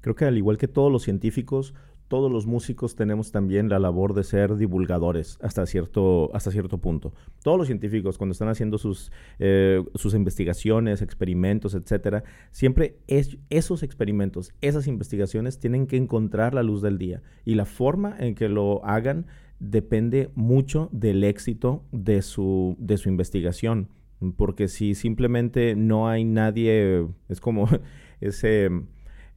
Creo que al igual que todos los científicos, todos los músicos tenemos también la labor de ser divulgadores hasta cierto, hasta cierto punto. Todos los científicos, cuando están haciendo sus, eh, sus investigaciones, experimentos, etcétera, siempre es, esos experimentos, esas investigaciones tienen que encontrar la luz del día. Y la forma en que lo hagan depende mucho del éxito de su, de su investigación. Porque si simplemente no hay nadie, es como ese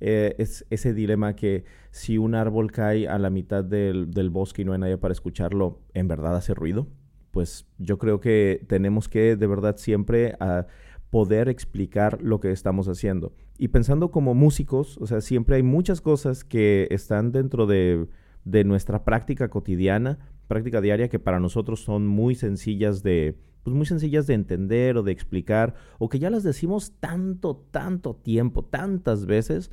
eh, es ese dilema que si un árbol cae a la mitad del, bosque y no hay nadie para escucharlo, ¿en verdad hace ruido? Pues yo creo que tenemos que de verdad siempre a poder explicar lo que estamos haciendo. Y pensando como músicos, o sea, siempre hay muchas cosas que están dentro de, de nuestra práctica cotidiana, práctica diaria, que para nosotros son muy sencillas de, pues muy sencillas de entender o de explicar, o que ya las decimos tanto, tanto tiempo, tantas veces,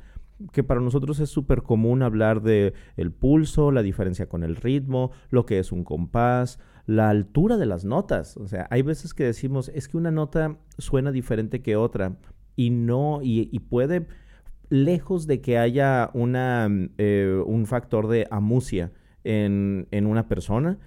que para nosotros es súper común hablar de el pulso, la diferencia con el ritmo, lo que es un compás, la altura de las notas. O sea, hay veces que decimos, es que una nota suena diferente que otra y no, y, puede, lejos de que haya una, eh, un factor de amusia en, en, una persona,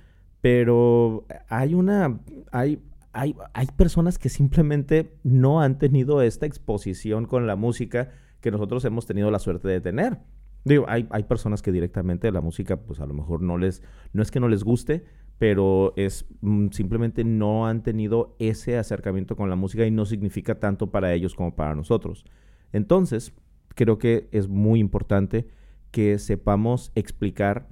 pero hay una, hay, hay, hay personas que simplemente no han tenido esta exposición con la música que nosotros hemos tenido la suerte de tener. Digo, hay, hay personas que directamente la música, pues a lo mejor no les, no es que no les guste, pero es mm, simplemente no han tenido ese acercamiento con la música y no significa tanto para ellos como para nosotros. Entonces, creo que es muy importante que sepamos explicar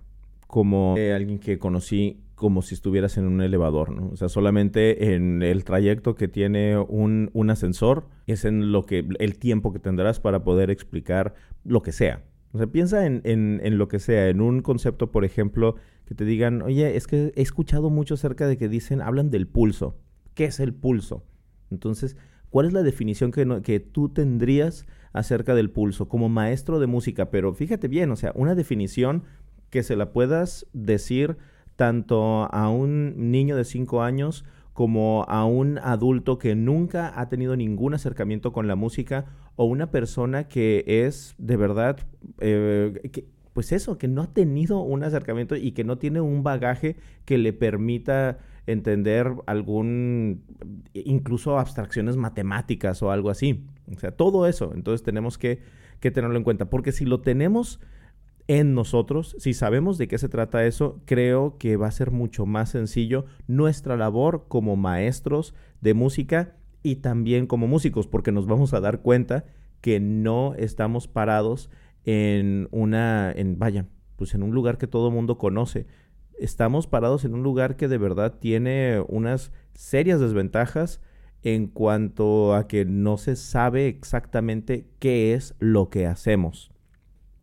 como alguien que conocí como si estuvieras en un elevador, ¿no? O sea, solamente en el trayecto que tiene un, ascensor es en lo que, el tiempo que tendrás para poder explicar lo que sea. O sea, piensa en, en, lo que sea, en un concepto, por ejemplo, que te digan, oye, es que he escuchado mucho acerca de que dicen, hablan del pulso. ¿Qué es el pulso? Entonces, ¿cuál es la definición que, que tú tendrías acerca del pulso como maestro de música? Pero fíjate bien, o sea, una definición que se la puedas decir tanto a un niño de 5 años como a un adulto que nunca ha tenido ningún acercamiento con la música o una persona que es de verdad, eh, pues eso, que no ha tenido un acercamiento y que no tiene un bagaje que le permita entender algún, incluso abstracciones matemáticas o algo así. O sea, todo eso. Entonces tenemos que, que tenerlo en cuenta, porque si lo tenemos en nosotros, si sabemos de qué se trata eso, creo que va a ser mucho más sencillo nuestra labor como maestros de música y también como músicos, porque nos vamos a dar cuenta que no estamos parados en una, en, vaya, pues en un lugar que todo el mundo conoce. Estamos parados en un lugar que de verdad tiene unas serias desventajas en cuanto a que no se sabe exactamente qué es lo que hacemos.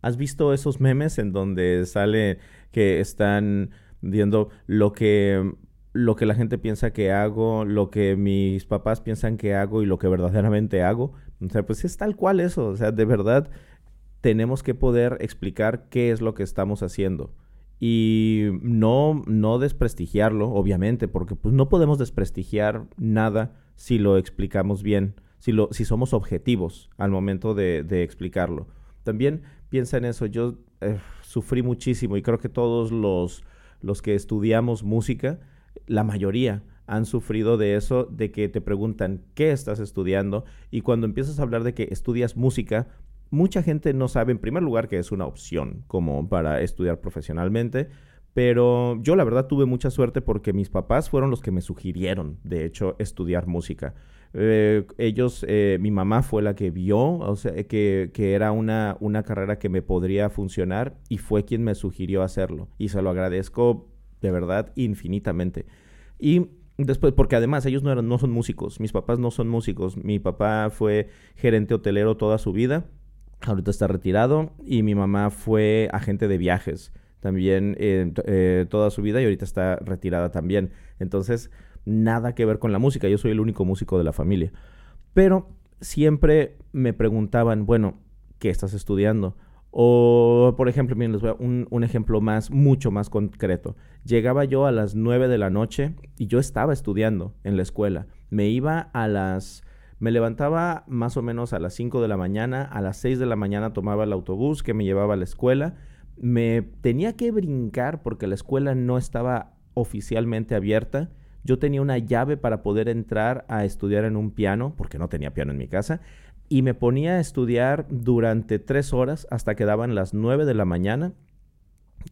¿Has visto esos memes en donde sale que están viendo lo que lo que la gente piensa que hago, lo que mis papás piensan que hago y lo que verdaderamente hago? O sea, pues es tal cual eso, o sea, de verdad tenemos que poder explicar qué es lo que estamos haciendo y no no desprestigiarlo, obviamente, porque pues no podemos desprestigiar nada si lo explicamos bien, si lo si somos objetivos al momento de, de explicarlo. También piensa en eso. Yo eh, sufrí muchísimo y creo que todos los, los que estudiamos música, la mayoría, han sufrido de eso, de que te preguntan qué estás estudiando y cuando empiezas a hablar de que estudias música, mucha gente no sabe en primer lugar que es una opción como para estudiar profesionalmente, pero yo la verdad tuve mucha suerte porque mis papás fueron los que me sugirieron, de hecho, estudiar música. Eh, ellos, eh, mi mamá fue la que vio, o sea, que, que era una, una carrera que me podría funcionar y fue quien me sugirió hacerlo. Y se lo agradezco de verdad infinitamente. Y después, porque además ellos no, eran, no son músicos, mis papás no son músicos. Mi papá fue gerente hotelero toda su vida, ahorita está retirado, y mi mamá fue agente de viajes también eh, toda su vida y ahorita está retirada también. Entonces, nada que ver con la música, yo soy el único músico de la familia. Pero siempre me preguntaban, bueno, ¿qué estás estudiando? O, por ejemplo, miren, les voy a un, un, ejemplo más, mucho más concreto. Llegaba yo a las 9 de la noche y yo estaba estudiando en la escuela. Me iba a las Me levantaba más o menos a las 5 de la mañana, a las 6 de la mañana tomaba el autobús que me llevaba a la escuela. Me tenía que brincar porque la escuela no estaba oficialmente abierta. Yo tenía una llave para poder entrar a estudiar en un piano, porque no tenía piano en mi casa, y me ponía a estudiar durante tres horas hasta que daban las 9 de la mañana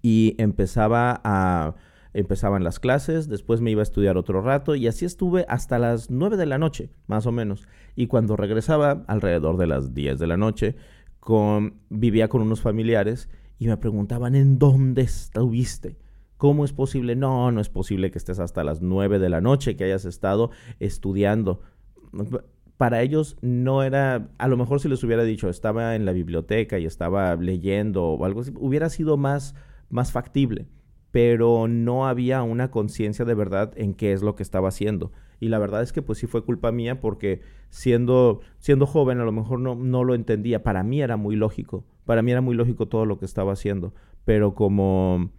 y empezaba a empezaban las clases, después me iba a estudiar otro rato y así estuve hasta las 9 de la noche, más o menos. Y cuando regresaba, alrededor de las 10 de la noche, vivía con unos familiares y me preguntaban, ¿en dónde estuviste? ¿Cómo es posible? No, no es posible que estés hasta las 9 de la noche, que hayas estado estudiando. Para ellos no era, a lo mejor si les hubiera dicho, estaba en la biblioteca y estaba leyendo o algo así, hubiera sido más, más factible pero no había una conciencia de verdad en qué es lo que estaba haciendo. Y la verdad es que pues sí fue culpa mía porque siendo, siendo joven a lo mejor no, no lo entendía. Para mí era muy lógico, para mí era muy lógico todo lo que estaba haciendo, pero como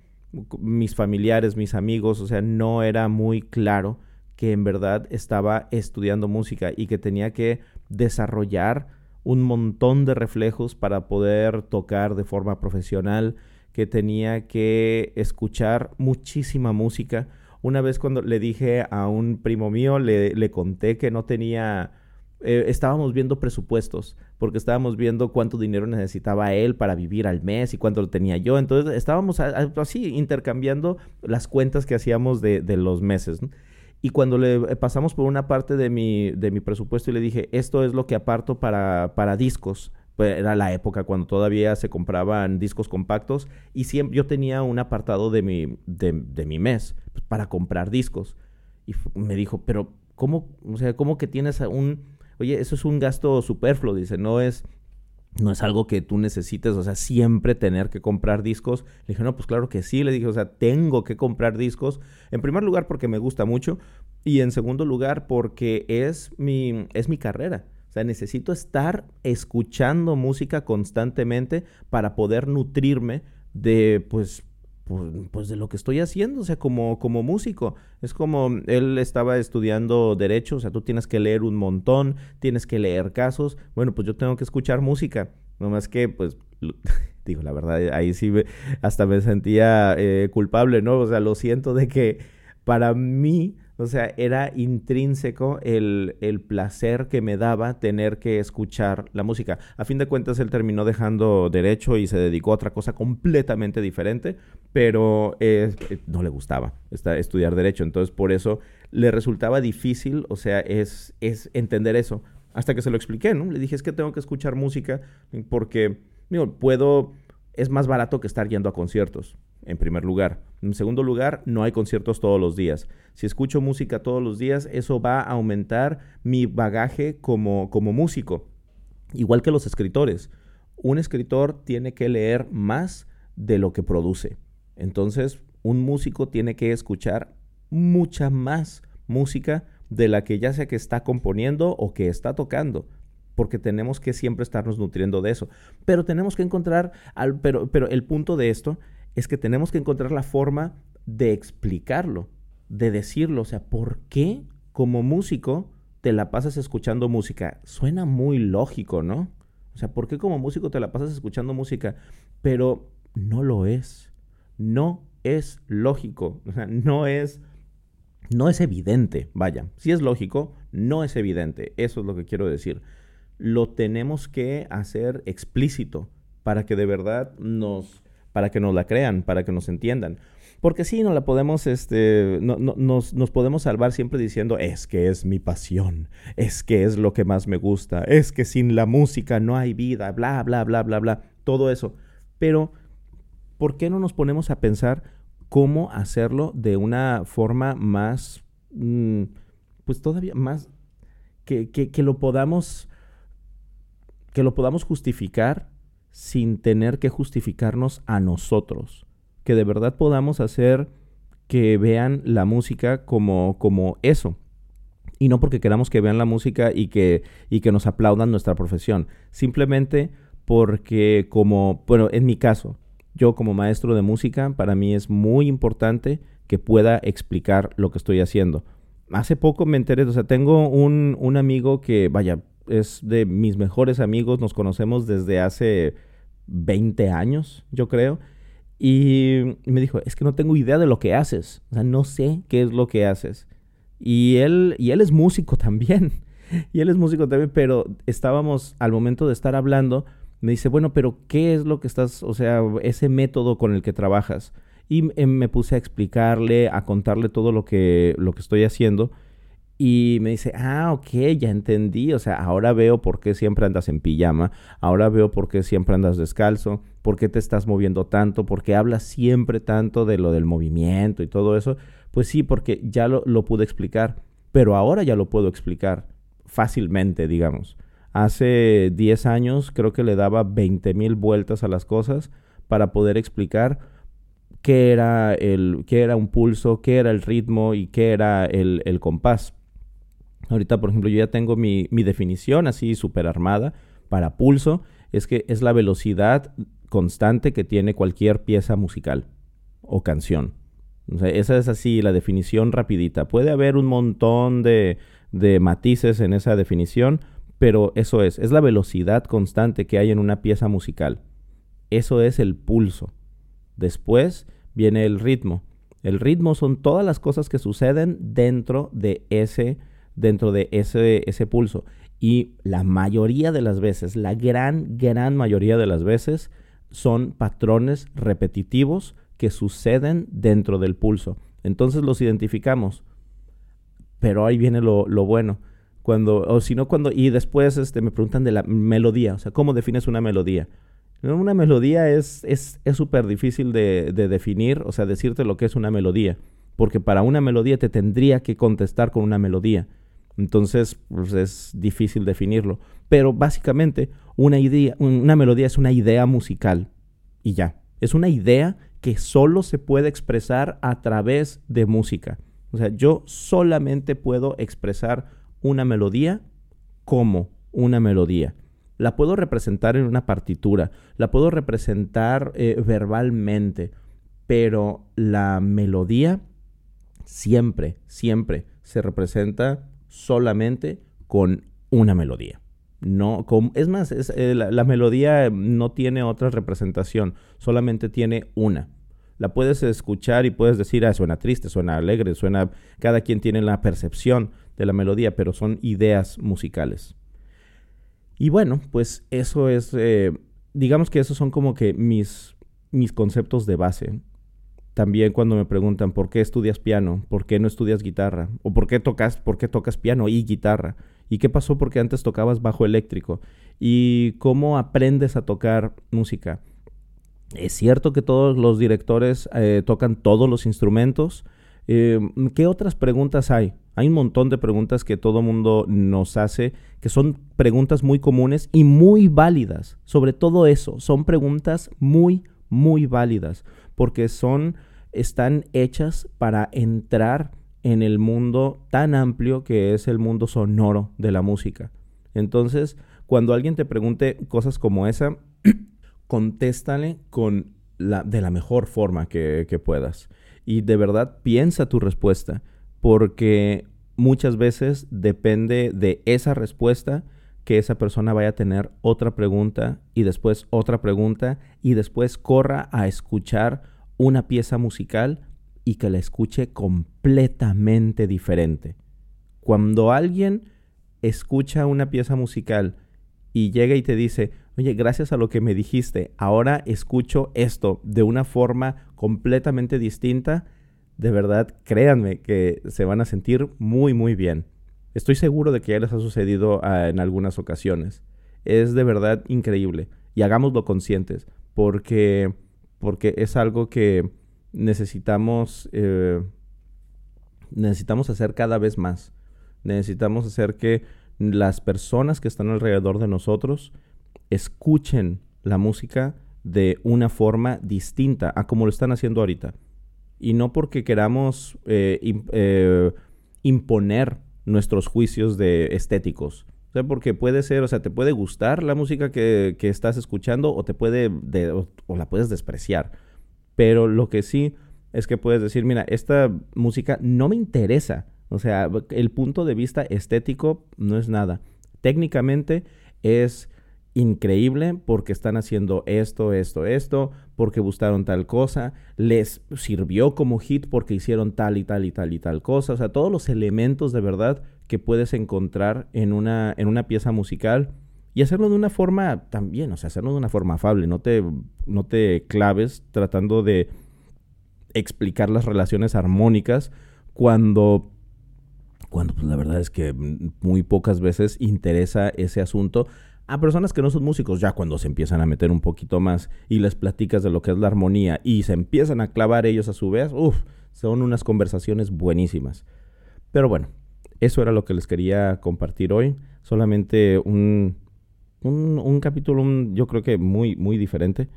mis familiares, mis amigos, o sea, no era muy claro que en verdad estaba estudiando música y que tenía que desarrollar un montón de reflejos para poder tocar de forma profesional, que tenía que escuchar muchísima música. Una vez cuando le dije a un primo mío, le, le conté que no tenía... Eh, estábamos viendo presupuestos, porque estábamos viendo cuánto dinero necesitaba él para vivir al mes y cuánto lo tenía yo. Entonces estábamos así intercambiando las cuentas que hacíamos de, de los meses. Y cuando le eh, pasamos por una parte de mi, de mi presupuesto y le dije, esto es lo que aparto para, para discos, pues, era la época cuando todavía se compraban discos compactos y siempre yo tenía un apartado de mi, de, mi mes para comprar discos. Y me dijo, pero ¿cómo, o sea, cómo que tienes un, oye, eso es un gasto superfluo, dice, no es, no es algo que tú necesites, o sea, siempre tener que comprar discos. Le dije, no, pues claro que sí, le dije, o sea, tengo que comprar discos. En primer lugar porque me gusta mucho y en segundo lugar porque es mi, es mi carrera. O sea, necesito estar escuchando música constantemente para poder nutrirme de, pues, pues, pues, de lo que estoy haciendo, o sea, como, como músico. Es como él estaba estudiando derecho, o sea, tú tienes que leer un montón, tienes que leer casos. Bueno, pues yo tengo que escuchar música. Nomás que, pues, digo, la verdad, ahí sí hasta me sentía eh, culpable, ¿no? O sea, lo siento de que para mí o sea, era intrínseco el, el, placer que me daba tener que escuchar la música. A fin de cuentas, él terminó dejando derecho y se dedicó a otra cosa completamente diferente, pero eh, no le gustaba estudiar derecho. Entonces, por eso le resultaba difícil, o sea, es, es entender eso. Hasta que se lo expliqué, ¿no? Le dije, es que tengo que escuchar música porque, digo, puedo, es más barato que estar yendo a conciertos en primer lugar. En segundo lugar, no hay conciertos todos los días. Si escucho música todos los días, eso va a aumentar mi bagaje como, como músico. Igual que los escritores. Un escritor tiene que leer más de lo que produce. Entonces, un músico tiene que escuchar mucha más música de la que ya sea que está componiendo o que está tocando porque tenemos que siempre estarnos nutriendo de eso. Pero tenemos que encontrar, al, pero, pero el punto de esto es que tenemos que encontrar la forma de explicarlo, de decirlo. O sea, ¿por qué como músico te la pasas escuchando música? Suena muy lógico, ¿no? O sea, ¿por qué como músico te la pasas escuchando música? Pero no lo es. No es lógico. O sea, no es... No es evidente, vaya, si es lógico, no es evidente, eso es lo que quiero decir. Lo tenemos que hacer explícito para que de verdad nos, para que nos la crean, para que nos entiendan. Porque sí, no la podemos, este, no, nos, nos, podemos salvar siempre diciendo, es que es mi pasión, es que es lo que más me gusta, es que sin la música no hay vida, bla, bla, bla, bla, bla, todo eso. Pero, ¿por qué no nos ponemos a pensar cómo hacerlo de una forma más, mm, pues todavía más, que, que, que lo podamos, que lo podamos justificar sin tener que justificarnos a nosotros. Que de verdad podamos hacer que vean la música como, como eso. Y no porque queramos que vean la música y que, y que nos aplaudan nuestra profesión. Simplemente porque como, bueno, en mi caso, yo como maestro de música, para mí es muy importante que pueda explicar lo que estoy haciendo. hace poco me enteré, o sea, tengo un, un amigo que, vaya, es de mis mejores amigos, nos conocemos desde hace 20 años, yo creo. Y me dijo, es que no tengo idea de lo que haces, o sea, no sé qué es lo que haces. Y él, y él es músico también, y él es músico también, pero estábamos al momento de estar hablando, me dice, bueno, pero ¿qué es lo que estás, o sea, ese método con el que trabajas? Y em, me puse a explicarle, a contarle todo lo que, lo que estoy haciendo. Y me dice, ah, ok, ya entendí. O sea, ahora veo por qué siempre andas en pijama. Ahora veo por qué siempre andas descalzo. Por qué te estás moviendo tanto. Por qué hablas siempre tanto de lo del movimiento y todo eso. Pues sí, porque ya lo, lo pude explicar. Pero ahora ya lo puedo explicar fácilmente, digamos. Hace 10 años creo que le daba 20 mil vueltas a las cosas para poder explicar qué era, el, qué era un pulso, qué era el ritmo y qué era el, el compás. Ahorita, por ejemplo, yo ya tengo mi, mi definición así súper armada para pulso. Es que es la velocidad constante que tiene cualquier pieza musical o canción. Esa es así la definición rapidita. Puede haber un montón de, de matices en esa definición, pero eso es, es la velocidad constante que hay en una pieza musical. Eso es el pulso. Después viene el ritmo. El ritmo son todas las cosas que suceden dentro de ese, dentro de ese, ese pulso. Y la mayoría de las veces, la gran, gran mayoría de las veces, son patrones repetitivos que suceden dentro del pulso. Entonces los identificamos. Pero ahí viene lo, lo bueno. Cuando, o si no, cuando, y después este, me preguntan de la melodía, o sea, ¿cómo defines una melodía? Una melodía es súper es, difícil de, de, definir, o sea, decirte lo que es una melodía, porque para una melodía te tendría que contestar con una melodía. Entonces, pues es difícil definirlo. Pero básicamente, una, idea, una melodía es una idea musical y ya. Es una idea que solo se puede expresar a través de música. O sea, yo solamente puedo expresar una melodía como una melodía la puedo representar en una partitura, la puedo representar eh, verbalmente, pero la melodía siempre, siempre se representa solamente con una melodía. No, es más, eh, la, melodía no tiene otra representación, solamente tiene una. La puedes escuchar y puedes decir, ah, suena triste, suena alegre, suena. Cada quien tiene la percepción de la melodía, pero son ideas musicales. Y bueno, pues eso es, eh, digamos que esos son como que mis, mis conceptos de base. También cuando me preguntan por qué estudias piano, por qué no estudias guitarra, o por qué tocas, por qué tocas piano y guitarra, y qué pasó porque antes tocabas bajo eléctrico, y cómo aprendes a tocar música. Es cierto que todos los directores eh, tocan todos los instrumentos. Eh, ¿Qué otras preguntas hay? Hay un montón de preguntas que todo mundo nos hace, que son preguntas muy comunes y muy válidas. Sobre todo eso, son preguntas muy, muy válidas, porque son, están hechas para entrar en el mundo tan amplio que es el mundo sonoro de la música. Entonces, cuando alguien te pregunte cosas como esa, contéstale con la, de la mejor forma que, que puedas. Y de verdad piensa tu respuesta porque muchas veces depende de esa respuesta que esa persona vaya a tener otra pregunta y después otra pregunta y después corra a escuchar una pieza musical y que la escuche completamente diferente. Cuando alguien escucha una pieza musical y llega y te dice, oye, gracias a lo que me dijiste, ahora escucho esto de una forma completamente distinta, de verdad, créanme que se van a sentir muy, muy bien. Estoy seguro de que ya les ha sucedido ah, en algunas ocasiones. Es de verdad increíble. Y hagámoslo conscientes, porque, porque es algo que necesitamos, eh, necesitamos hacer cada vez más. Necesitamos hacer que las personas que están alrededor de nosotros escuchen la música de una forma distinta a como lo están haciendo ahorita y no porque queramos eh, eh, imponer nuestros juicios de estéticos. O sea, porque puede ser, o sea, te puede gustar la música que, estás escuchando o te puede, o, la puedes despreciar. Pero lo que sí es que puedes decir, mira, esta música no me interesa O sea, el punto de vista estético no es nada. Técnicamente es increíble porque están haciendo esto, esto, esto, porque gustaron tal cosa, les sirvió como hit porque hicieron tal y tal y tal y tal cosa. O sea, todos los elementos de verdad que puedes encontrar en una, en una pieza musical y hacerlo de una forma también, o sea, hacerlo de una forma afable. No te, no te claves tratando de explicar las relaciones armónicas cuando cuando pues, la verdad es que muy pocas veces interesa ese asunto a personas que no son músicos, ya cuando se empiezan a meter un poquito más y les platicas de lo que es la armonía y se empiezan a clavar ellos a su vez, uff, son unas conversaciones buenísimas. Pero bueno, eso era lo que les quería compartir hoy. Solamente un, un, capítulo, yo creo que muy, muy diferente.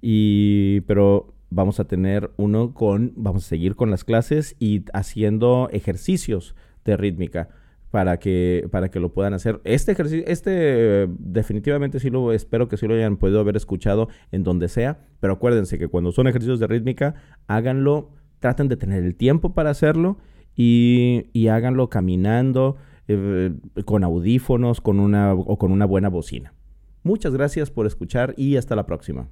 Y, pero vamos a tener uno con, vamos a seguir con las clases y haciendo ejercicios de rítmica para que, para que lo puedan hacer. Este ejercicio, este definitivamente sí lo espero que sí lo hayan podido haber escuchado en donde sea, pero acuérdense que cuando son ejercicios de rítmica, háganlo, traten de tener el tiempo para hacerlo y, háganlo caminando, eh, con audífonos, con una, o con una buena bocina. Muchas gracias por escuchar y hasta la próxima.